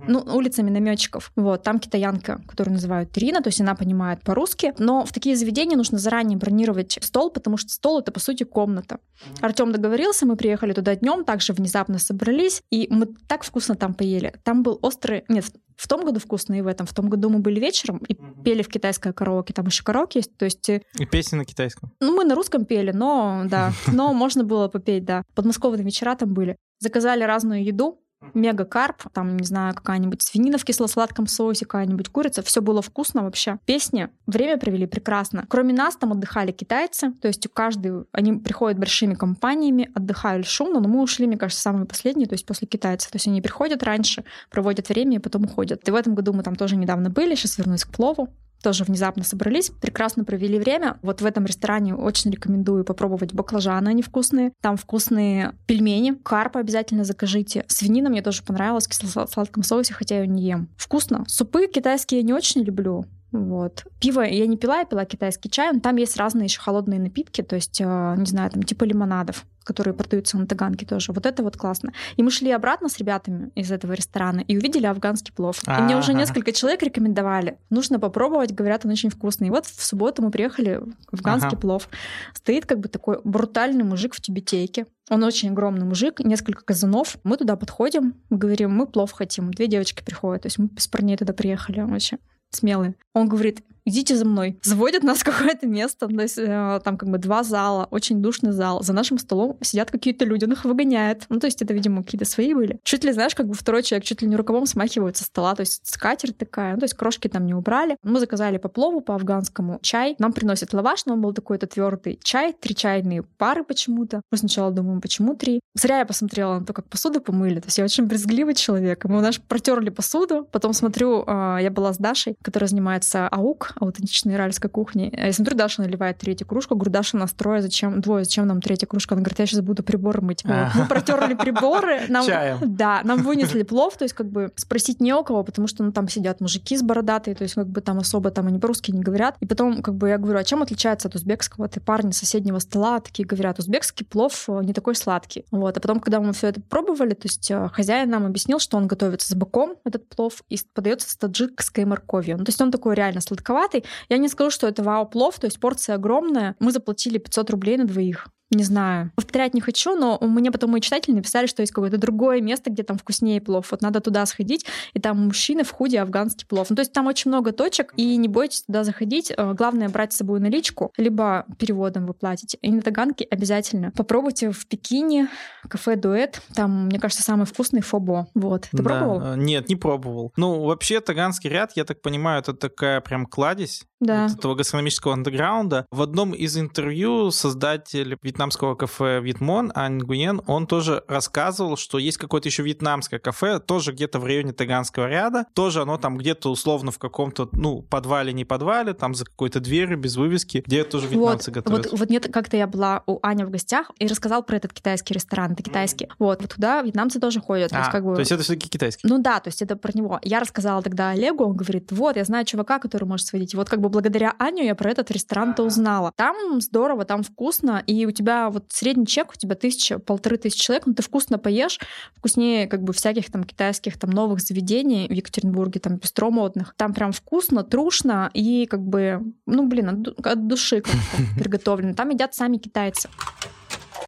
S3: Ну, улица минометчиков. Вот, там китаянка, которую называют Трина, то есть она понимает по-русски. Но в такие заведения нужно заранее бронировать стол, потому что стол это, по сути, комната. Артем договорился, мы приехали туда днем, также внезапно собрались, и мы так вкусно там поели. Там был острый... Нет, в том году вкусно и в этом. В том году мы были вечером и пели в китайское караоке. Там еще караоке есть. То есть... Э,
S2: и песни на китайском.
S3: Ну, мы на русском пели, но да. Но можно было попеть, да. Подмосковные вечера там были. Заказали разную еду, мега-карп, там, не знаю, какая-нибудь свинина в кисло-сладком соусе, какая-нибудь курица. Все было вкусно вообще. Песни время провели прекрасно. Кроме нас там отдыхали китайцы, то есть у каждый, они приходят большими компаниями, отдыхают шумно, но мы ушли, мне кажется, самые последние, то есть после китайцев. То есть они приходят раньше, проводят время и потом уходят. И в этом году мы там тоже недавно были, сейчас вернусь к плову тоже внезапно собрались, прекрасно провели время. Вот в этом ресторане очень рекомендую попробовать баклажаны, они вкусные. Там вкусные пельмени, карпа обязательно закажите. Свинина мне тоже понравилась в кисло-сладком соусе, хотя я ее не ем. Вкусно. Супы китайские я не очень люблю. Вот. Пиво я не пила, я пила китайский чай. Но там есть разные еще холодные напитки, то есть, э, не знаю, там типа лимонадов которые продаются на Таганке тоже. Вот это вот классно. И мы шли обратно с ребятами из этого ресторана и увидели афганский плов. И мне уже несколько человек рекомендовали. Нужно попробовать, говорят, он очень вкусный. И вот в субботу мы приехали в афганский плов. Стоит как бы такой брутальный мужик в тюбетейке. Он очень огромный мужик, несколько казанов. Мы туда подходим, говорим, мы плов хотим. Две девочки приходят. То есть мы без парней туда приехали вообще смелые. Он говорит, идите за мной. Заводят нас в какое-то место, то есть э, там как бы два зала, очень душный зал. За нашим столом сидят какие-то люди, он их выгоняет. Ну, то есть это, видимо, какие-то свои были. Чуть ли, знаешь, как бы второй человек чуть ли не рукавом смахивают со стола, то есть скатерть такая, ну, то есть крошки там не убрали. Мы заказали по плову, по афганскому чай. Нам приносят лаваш, но он был такой-то твердый чай, три чайные пары почему-то. Мы сначала думаем, почему три? Зря я посмотрела на то, как посуду помыли. То есть я очень брезгливый человек. Мы, наш протерли посуду, потом смотрю, э, я была с Дашей, которая занимается АУК, аутентичной иральской кухни. Я смотрю, Даша наливает третью кружку. Говорю, Даша, нас трое, зачем? Двое, зачем нам третья кружка? Она говорит, я сейчас буду приборы мыть. Вот. Мы протерли приборы. Нам,
S2: Чаем.
S3: Да, нам вынесли плов, то есть как бы спросить не у кого, потому что ну, там сидят мужики с бородатые, то есть как бы там особо там они по-русски не говорят. И потом как бы я говорю, а чем отличается от узбекского? Ты парни соседнего стола такие говорят, узбекский плов э, не такой сладкий. Вот. А потом, когда мы все это пробовали, то есть э, хозяин нам объяснил, что он готовится с быком, этот плов, и подается с таджикской морковью. Ну, то есть он такой реально сладковатый. Я не скажу, что это вау-плов, то есть порция огромная. Мы заплатили 500 рублей на двоих не знаю, повторять не хочу, но мне потом мои читатели написали, что есть какое-то другое место, где там вкуснее плов. Вот надо туда сходить, и там мужчины в худе афганский плов. Ну, то есть там очень много точек, и не бойтесь туда заходить. Э, главное брать с собой наличку, либо переводом вы платите. И на Таганке обязательно попробуйте в Пекине кафе Дуэт. Там, мне кажется, самый вкусный фобо. Вот. Ты
S2: Да.
S3: пробовал?
S2: Э, Нет, не пробовал. Ну, вообще, Таганский ряд, я так понимаю, это такая прям кладезь
S3: Да.
S2: вот этого гастрономического андеграунда. В одном из интервью создатель вьетнамского кафе Витмон, а Нгуен, он тоже рассказывал, что есть какое-то еще вьетнамское кафе, тоже где-то в районе Таганского ряда, тоже оно там где-то условно в каком-то, ну, подвале, не подвале, там за какой-то дверью без вывески, где тоже вьетнамцы
S3: вот,
S2: готовят.
S3: Вот, вот нет, как-то я была у Ани в гостях и рассказал про этот китайский ресторан, это китайский. Mm. Вот, вот туда вьетнамцы тоже ходят.
S2: А,
S3: то есть, как бы...
S2: то есть это все-таки китайский?
S3: Ну да, то есть это про него. Я рассказала тогда Олегу, он говорит, вот, я знаю чувака, который может сводить. вот как бы благодаря Аню я про этот ресторан-то узнала. Там здорово, там вкусно, и у тебя вот средний чек, у тебя тысяча, полторы тысячи человек, ну ты вкусно поешь, вкуснее как бы всяких там китайских там новых заведений в Екатеринбурге, там бистро модных. Там прям вкусно, трушно и как бы, ну блин, от, от души приготовлено. Там едят сами китайцы.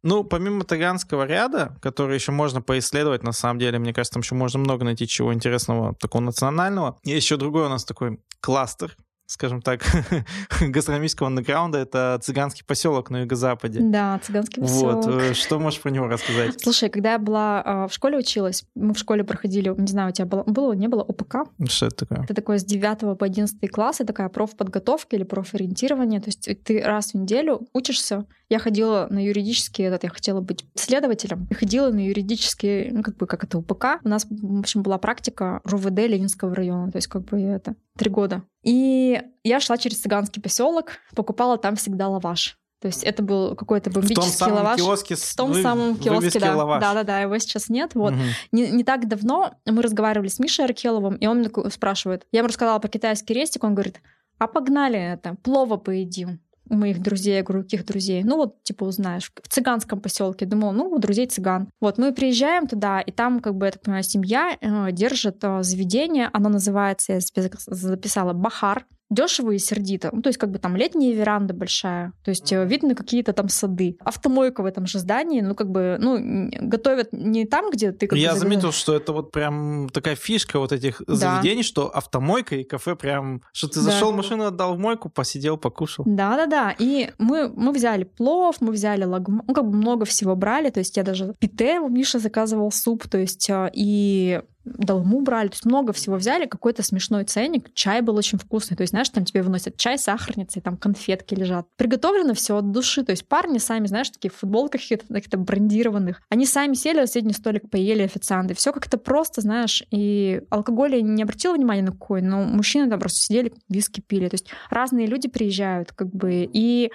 S2: Ну, помимо Таганского ряда, который еще можно поисследовать, на самом деле, мне кажется, там еще можно много найти чего интересного, такого национального. Есть еще другой у нас такой кластер, скажем так, гастрономического андеграунда, это цыганский поселок на юго-западе.
S3: Да, цыганский поселок.
S2: Вот, э, что можешь про него рассказать?
S3: Слушай, когда я была а, в школе училась, мы в школе проходили, не знаю, у тебя было, было не было ОПК?
S2: Что это такое?
S3: Это такое с 9 по 11 класс, это такая профподготовка или профориентирование, то есть ты раз в неделю учишься. Я ходила на юридический этот, я хотела быть следователем, и ходила на юридический, ну, как бы, как это, УПК. У нас, в общем, была практика РУВД Ленинского района, то есть как бы это три года. И я шла через цыганский поселок, покупала там всегда лаваш. То есть это был какой-то бомбический
S2: в том
S3: лаваш.
S2: Киоске
S3: в том вы... самом киоске, да.
S2: Лаваш.
S3: Да, да, да, его сейчас нет. Вот. Угу. Не, не так давно мы разговаривали с Мишей Аркеловым, и он спрашивает. Я ему рассказала про китайский рестик, он говорит, а погнали это, плова поедим у моих друзей, я говорю, каких друзей? Ну вот, типа, узнаешь. В цыганском поселке. Думала, ну, у друзей цыган. Вот, мы приезжаем туда, и там, как бы, я так понимаю, семья э, держит э, заведение. Оно называется, я записала, Бахар дешево и сердито. Ну, то есть как бы там летняя веранда большая, то есть mm видно какие-то там сады. Автомойка в этом же здании, ну, как бы, ну, готовят не там, где ты... Как
S2: Я бы, заметил, что это вот прям такая фишка вот этих да. заведений, что автомойка и кафе прям... Что ты зашел, да. машину отдал в мойку, посидел, покушал.
S3: Да-да-да. И мы, мы взяли плов, мы взяли лагман, ну, как бы много всего брали, то есть я даже пите, Миша заказывал суп, то есть а, и долму брали, то есть много всего взяли, какой-то смешной ценник, чай был очень вкусный, то есть, знаешь, там тебе выносят чай, сахарницы, и там конфетки лежат. Приготовлено все от души, то есть парни сами, знаешь, такие в футболках каких-то брендированных, они сами сели соседний столик, поели официанты, все как-то просто, знаешь, и алкоголь я не обратила внимания на какой, но мужчины там просто сидели, виски пили, то есть разные люди приезжают, как бы, и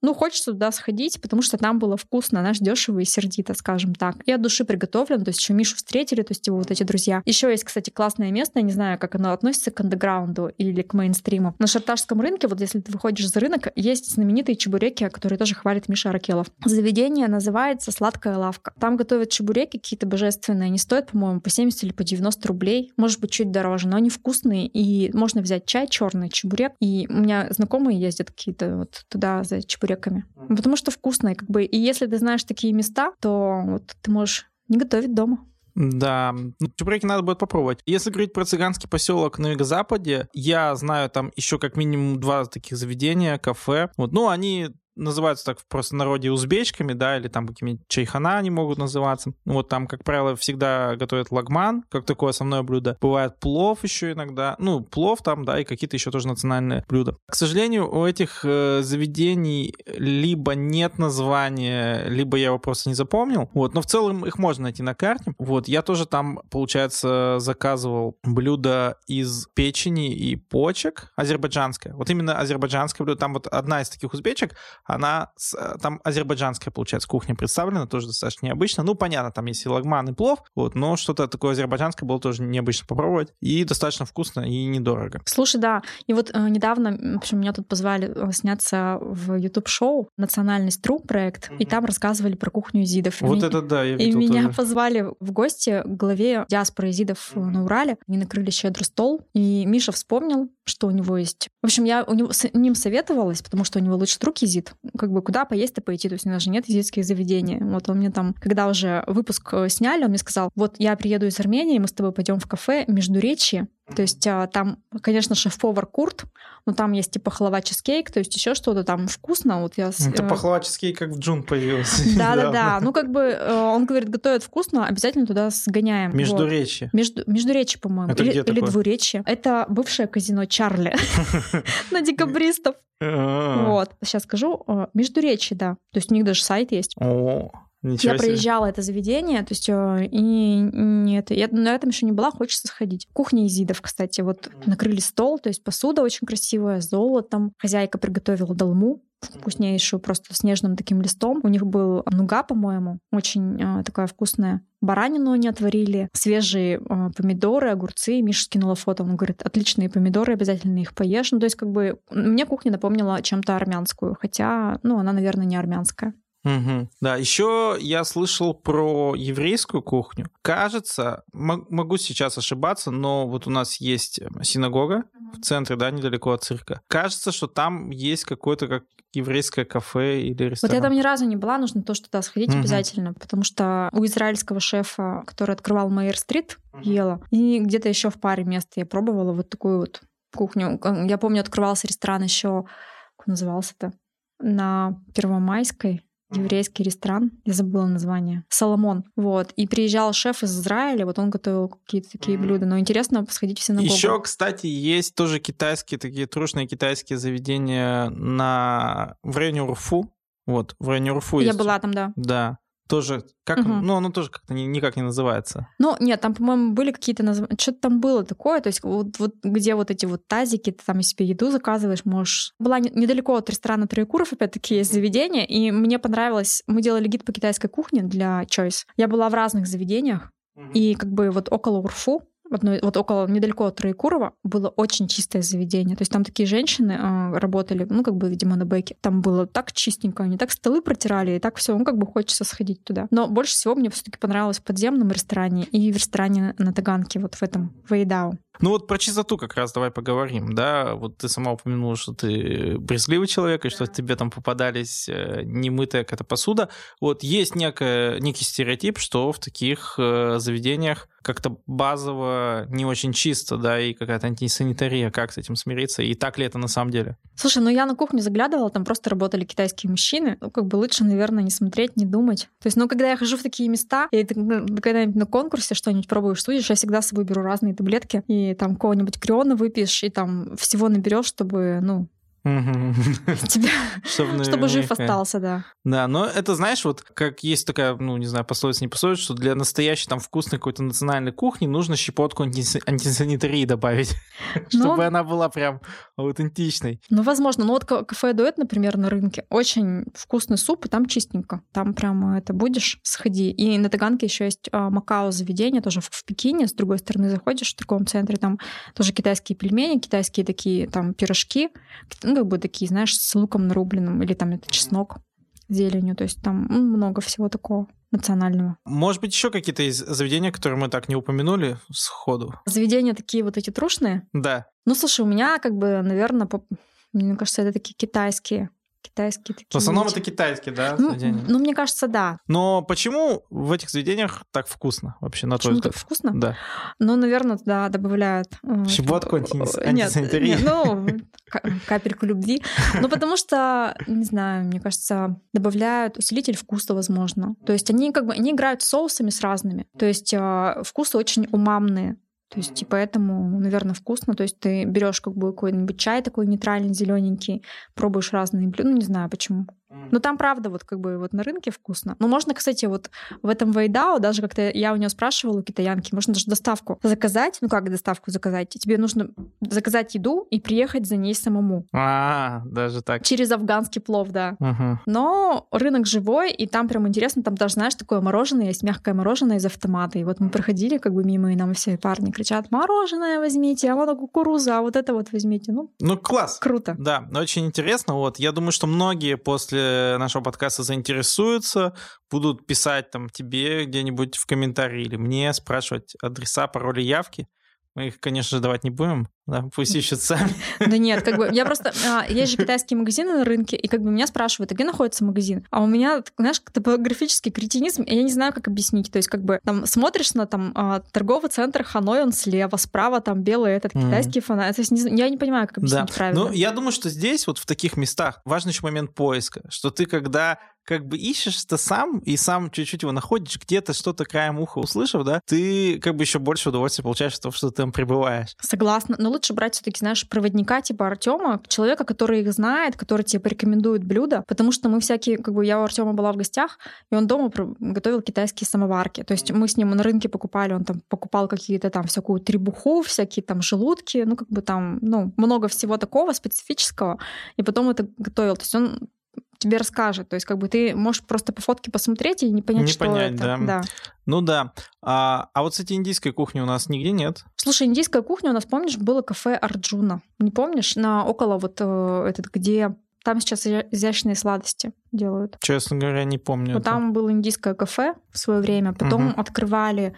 S3: ну, хочется туда сходить, потому что там было вкусно, наш дешево и сердито, скажем так. И от души приготовлен, то есть еще Мишу встретили, то есть его вот эти друзья. Еще есть, кстати, классное место, я не знаю, как оно относится к андеграунду или к мейнстриму. На Шарташском рынке, вот если ты выходишь за рынок, есть знаменитые чебуреки, которые тоже хвалит Миша Аракелов. Заведение называется «Сладкая лавка». Там готовят чебуреки какие-то божественные, они стоят, по-моему, по 70 или по 90 рублей, может быть, чуть дороже, но они вкусные, и можно взять чай черный, чебурек. И у меня знакомые ездят какие-то вот туда за чебуреками чебуреками. Потому что вкусные, как бы. И если ты знаешь такие места, то вот ты можешь не готовить дома.
S2: Да, ну, чебуреки надо будет попробовать. Если говорить про цыганский поселок на юго-западе, я знаю там еще как минимум два таких заведения, кафе. Вот, ну, они называются так в простонародье узбечками, да, или там какими-нибудь чайхана они могут называться. Ну, вот там, как правило, всегда готовят лагман, как такое основное блюдо. Бывает плов еще иногда. Ну, плов там, да, и какие-то еще тоже национальные блюда. К сожалению, у этих э, заведений либо нет названия, либо я его просто не запомнил. Вот, но в целом их можно найти на карте. Вот, я тоже там, получается, заказывал блюдо из печени и почек, азербайджанское. Вот именно азербайджанское блюдо. Там вот одна из таких узбечек, она э, там азербайджанская, получается, кухня представлена, тоже достаточно необычно. Ну, понятно, там есть и лагман, и плов, вот, но что-то такое азербайджанское было тоже необычно попробовать. И достаточно вкусно и недорого.
S3: Слушай, да, и вот э, недавно, в общем, меня тут позвали э, сняться в YouTube-шоу «Национальность Тру» проект, mm-hmm. и там рассказывали про кухню изидов.
S2: Вот и это да, я видел
S3: И меня
S2: тоже.
S3: позвали в гости к главе диаспоры изидов mm-hmm. на Урале. Они накрыли щедрый стол, и Миша вспомнил, что у него есть. В общем, я у него, с ним советовалась, потому что у него лучший друг изид как бы куда поесть-то пойти, то есть у нас же нет физических заведений. Вот он мне там, когда уже выпуск э, сняли, он мне сказал, вот я приеду из Армении, мы с тобой пойдем в кафе Междуречье, То есть а, там, конечно, шеф-повар Курт, но там есть типа халава чизкейк, то есть еще что-то там вкусно. Вот я...
S2: Это э, пахлава чизкейк как в Джун появился.
S3: Да-да-да. Ну, как бы э, он говорит, готовят вкусно, обязательно туда сгоняем.
S2: Междуречье.
S3: Между, Междуречье, по-моему.
S2: Это
S3: или,
S2: где
S3: или двуречье. Это бывшее казино Чарли на декабристов.
S2: А.
S3: Вот. Сейчас скажу. э, Междуречье, да. То есть у них даже сайт есть.
S2: Ничего
S3: Я
S2: себе.
S3: проезжала это заведение, то есть э, и нет, я на этом еще не была, хочется сходить. Кухня изидов, кстати, вот накрыли стол, то есть посуда очень красивая, золотом. Хозяйка приготовила долму вкуснейшую, просто с нежным таким листом. У них был нуга, по-моему, очень э, такая вкусная. Баранину они отварили, свежие э, помидоры, огурцы. Миша скинула фото, он говорит, отличные помидоры, обязательно их поешь. Ну, то есть как бы мне кухня напомнила чем-то армянскую, хотя, ну, она, наверное, не армянская.
S2: Мгм. Да, еще я слышал про еврейскую кухню. Кажется, мо- могу сейчас ошибаться, но вот у нас есть э, синагога в центре, да, недалеко от цирка. Кажется, что там есть какое-то как еврейское кафе или
S3: Вот
S2: ресторан.
S3: я там ни разу не была, нужно тоже туда сходить
S2: Мгм.
S3: обязательно, потому что у израильского шефа, который открывал Майер-стрит, ела, и где-то еще в паре мест я пробовала вот такую вот кухню. Я помню, открывался ресторан еще, как назывался-то, на Первомайской, еврейский ресторан, я забыла название, Соломон, вот, и приезжал шеф из Израиля, вот он готовил какие-то такие
S2: Мгм.
S3: блюда, но интересно посходить в синагогу.
S2: Еще, кстати, есть тоже китайские, такие трушные китайские заведения на... в районе Урфу. Вот, в районе Урфу
S3: Я
S2: есть.
S3: была там, да.
S2: Да. Тоже, как,
S3: Мгм.
S2: ну, оно тоже как-то ни- никак не называется.
S3: Ну, нет, там, по-моему, были какие-то названия. Что-то там было такое, то есть вот, вот где вот эти вот тазики, ты там себе еду заказываешь, можешь... Была не- недалеко от ресторана Троекуров, опять-таки, есть заведение, и мне понравилось... Мы делали гид по китайской кухне для Choice. Я была в разных заведениях, и как бы вот около Урфу, одной- вот около, недалеко от Троекурова, было очень чистое заведение. То есть там такие женщины э, работали, ну, как бы, видимо, на бэке. Там было так чистенько, они так столы протирали, и так все, ну, как бы хочется сходить туда. Но больше всего мне все таки понравилось в подземном ресторане и в ресторане на Таганке, вот в этом, Вейдау.
S2: Ну вот про чистоту как раз давай поговорим, да. Вот ты сама упомянула, что ты брезгливый человек, и что тебе там попадались э, немытая какая-то посуда. Вот есть некая, некий стереотип, что в таких э, заведениях как-то базово не очень чисто, да, и какая-то антисанитария. Как с этим смириться? И так ли это на самом деле?
S3: Слушай, ну я на кухню заглядывала, там просто работали китайские мужчины. Ну, как бы лучше, наверное, не смотреть, не думать. То есть, ну, когда я хожу в такие места, и ну, когда-нибудь на конкурсе что-нибудь пробуешь, судишь, я всегда с собой беру разные таблетки, и там какого-нибудь криона выпьешь, и там всего наберешь, чтобы, ну. Тебя,
S2: Чтобы
S3: чтобы жив остался, да.
S2: Да, но это, знаешь, вот как есть такая, ну, не знаю, пословица, не пословица, что для настоящей там вкусной какой-то национальной кухни нужно щепотку антис- антисанитарии добавить,
S3: Ну,
S2: чтобы она была прям аутентичной.
S3: Ну, возможно. Ну, вот ка- кафе Дуэт, например, на рынке, очень вкусный суп, и там чистенько. Там прямо это будешь, сходи. И на Таганке еще есть а, Макао заведение, тоже в, Пекине. С другой стороны заходишь в торговом центре, там тоже китайские пельмени, китайские такие там пирожки, ну, как бы такие, знаешь, с луком нарубленным, или там это чеснок зеленью. То есть там м, много всего такого национального.
S2: Может быть, еще какие-то из заведения, которые мы так не упомянули сходу?
S3: Заведения такие вот эти трушные.
S2: Да.
S3: Ну, слушай, у меня как бы, наверное, по- мне кажется, это такие китайские. Китайские такие.
S2: В основном
S3: эти.
S2: это китайские, да,
S3: Ну,
S2: заведения?
S3: ну, мне кажется, да.
S2: Но почему в этих заведениях так вкусно вообще, на твой
S3: Почему
S2: взгляд?
S3: вкусно?
S2: Да.
S3: Ну, наверное, да, добавляют... э,
S2: Щепотку
S3: э,
S2: антис-
S3: нет, нет, ну, ка- капельку любви. Ну, потому что, не знаю, мне кажется, добавляют усилитель вкуса, возможно. То есть они как бы, они играют с соусами с разными. То есть э, вкусы очень умамные. То есть, и поэтому, наверное, вкусно. То есть ты берешь как бы какой-нибудь чай такой нейтральный, зелененький, пробуешь разные блюда. Ну, не знаю почему. Ну, там, правда, вот как бы вот на рынке вкусно. Но можно, кстати, вот в этом Вейдао, даже как-то я у нее спрашивала, у китаянки, можно даже доставку заказать. Ну, как доставку заказать? Тебе нужно заказать еду и приехать за ней самому.
S2: А, даже так.
S3: Через афганский плов, да.
S2: Мгм.
S3: Но рынок живой, и там прям интересно, там даже, знаешь, такое мороженое, есть мягкое мороженое из автомата. И вот мы проходили как бы мимо, и нам все парни кричат, мороженое возьмите, а вот кукуруза, а вот это вот возьмите. Ну,
S2: Ну, класс.
S3: круто.
S2: Да, очень интересно. Вот я думаю, что многие после нашего подкаста заинтересуются, будут писать там тебе где-нибудь в комментарии или мне, спрашивать адреса, пароли, явки. Мы их, конечно же, давать не будем, да, пусть ищут сами.
S3: Да нет, как бы я просто... А, есть же китайские магазины на рынке, и как бы меня спрашивают, а где находится магазин? А у меня, знаешь, топографический кретинизм, я не знаю, как объяснить. То есть как бы там смотришь на там а, торговый центр Ханой, он слева, справа там белый этот китайский mm. фонарь. То есть не, я не понимаю, как объяснить
S2: да.
S3: правильно.
S2: Ну, я думаю, что здесь, вот в таких местах, важный еще момент поиска, что ты когда как бы ищешь это сам и сам чуть-чуть его находишь, где-то что-то краем уха услышав, да, ты как бы еще больше удовольствия получаешь от того, что ты там пребываешь.
S3: Согласна. Но лучше брать все-таки, знаешь, проводника типа Артема, человека, который их знает, который тебе порекомендует блюда, потому что мы всякие, как бы я у Артема была в гостях, и он дома готовил китайские самоварки. То есть мы с ним на рынке покупали, он там покупал какие-то там всякую требуху, всякие там желудки, ну как бы там, ну, много всего такого специфического, и потом это готовил. То есть он тебе расскажет. То есть как бы ты можешь просто по фотке посмотреть и не понять, не что понять, это. Да.
S2: да. Ну да. А, а вот, кстати, индийской кухни у нас нигде нет.
S3: Слушай, индийская кухня у нас, помнишь, было кафе Арджуна. Не помнишь? На около вот э, этот, где там сейчас изящные сладости делают.
S2: Честно говоря, не помню.
S3: Вот там было индийское кафе в свое время. Потом угу. открывали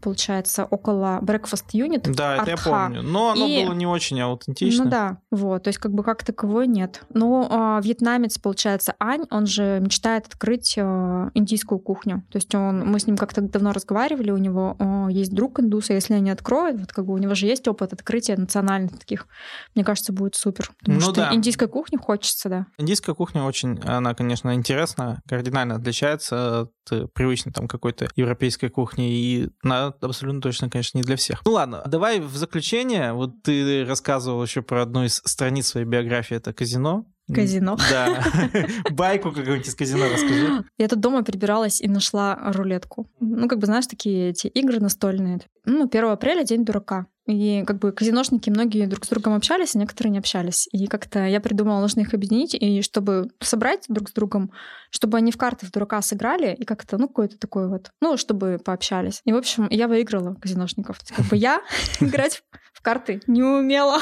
S3: получается, около Breakfast Unit.
S2: Да, это я помню. Но оно и... было не очень аутентично.
S3: Ну да, вот. То есть как бы как таковой нет. Но э, вьетнамец, получается, Ань, он же мечтает открыть э, индийскую кухню. То есть он, мы с ним как-то давно разговаривали, у него э, есть друг индус, а если они откроют, вот как бы у него же есть опыт открытия национальных таких, мне кажется, будет супер. Потому ну, что да. индийской кухни хочется, да.
S2: Индийская кухня очень, она, конечно, интересна, кардинально отличается от привычной там какой-то европейской кухни, и на абсолютно точно, конечно, не для всех. Ну ладно, давай в заключение. Вот ты рассказывал еще про одну из страниц своей биографии, это казино.
S3: Казино.
S2: Да. Байку какую-нибудь из казино расскажи.
S3: Я тут дома перебиралась и нашла рулетку. Ну, как бы, знаешь, такие эти игры настольные. Ну, 1 апреля день дурака. И как бы казиношники многие друг с другом общались, а некоторые не общались. И как-то я придумала, нужно их объединить, и чтобы собрать друг с другом, чтобы они в карты в дурака сыграли, и как-то, ну, какой-то такой вот, ну, чтобы пообщались. И, в общем, я выиграла казиношников. Как бы я играть в карты не умела.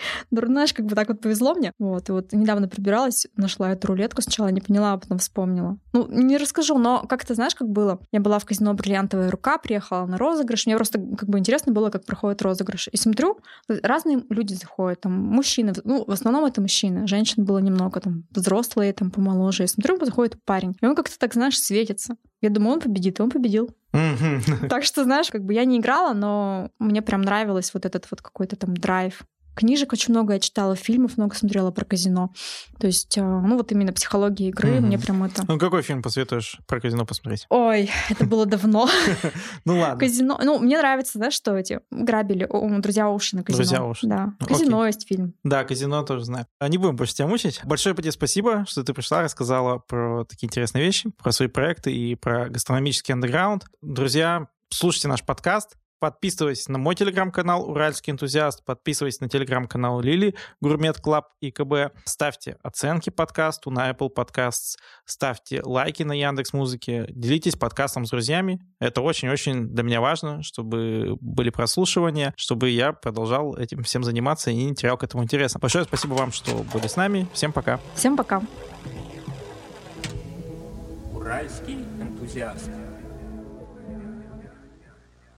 S3: Ну, знаешь, как бы так вот повезло мне. Вот, и вот недавно прибиралась, нашла эту рулетку, сначала не поняла, а потом вспомнила. Ну, не расскажу, но как то знаешь, как было? Я была в казино «Бриллиантовая рука», приехала на розыгрыш, мне просто как бы интересно было, как проходит розыгрыш. И смотрю, разные люди заходят, там, мужчины, ну, в основном это мужчины, женщин было немного, там, взрослые, там, помоложе. И смотрю, заходит парень, и он как-то так, знаешь, светится. Я думаю, он победит, и он победил. Так что, знаешь, как бы я не играла, но мне прям нравилось вот этот вот какой-то там драйв. Книжек очень много я читала, фильмов много смотрела про казино. То есть, а, ну вот именно психология игры, mm-hmm. мне прям это...
S2: Ну какой фильм посоветуешь про казино посмотреть?
S3: Ой, это было давно.
S2: Ну ладно.
S3: Казино... Ну, мне нравится, знаешь, что эти грабили. Друзья Оушена казино.
S2: Друзья Оушена.
S3: Да. Казино есть фильм.
S2: Да, казино тоже знаю. А не будем больше тебя мучить. Большое тебе спасибо, что ты пришла, рассказала про такие интересные вещи, про свои проекты и про гастрономический андеграунд. Друзья, слушайте наш подкаст, Подписывайтесь на мой телеграм-канал «Уральский энтузиаст», подписывайтесь на телеграм-канал Лили, Gourmet Club EKB. Ставьте оценки подкасту на Apple Podcasts, ставьте лайки на Яндекс Музыке, делитесь подкастом с друзьями. Это очень-очень для меня важно, чтобы были прослушивания, чтобы я продолжал этим всем заниматься и не терял к этому интереса. Большое спасибо вам, что были с нами. Всем пока.
S3: Всем пока.
S1: Уральский энтузиаст.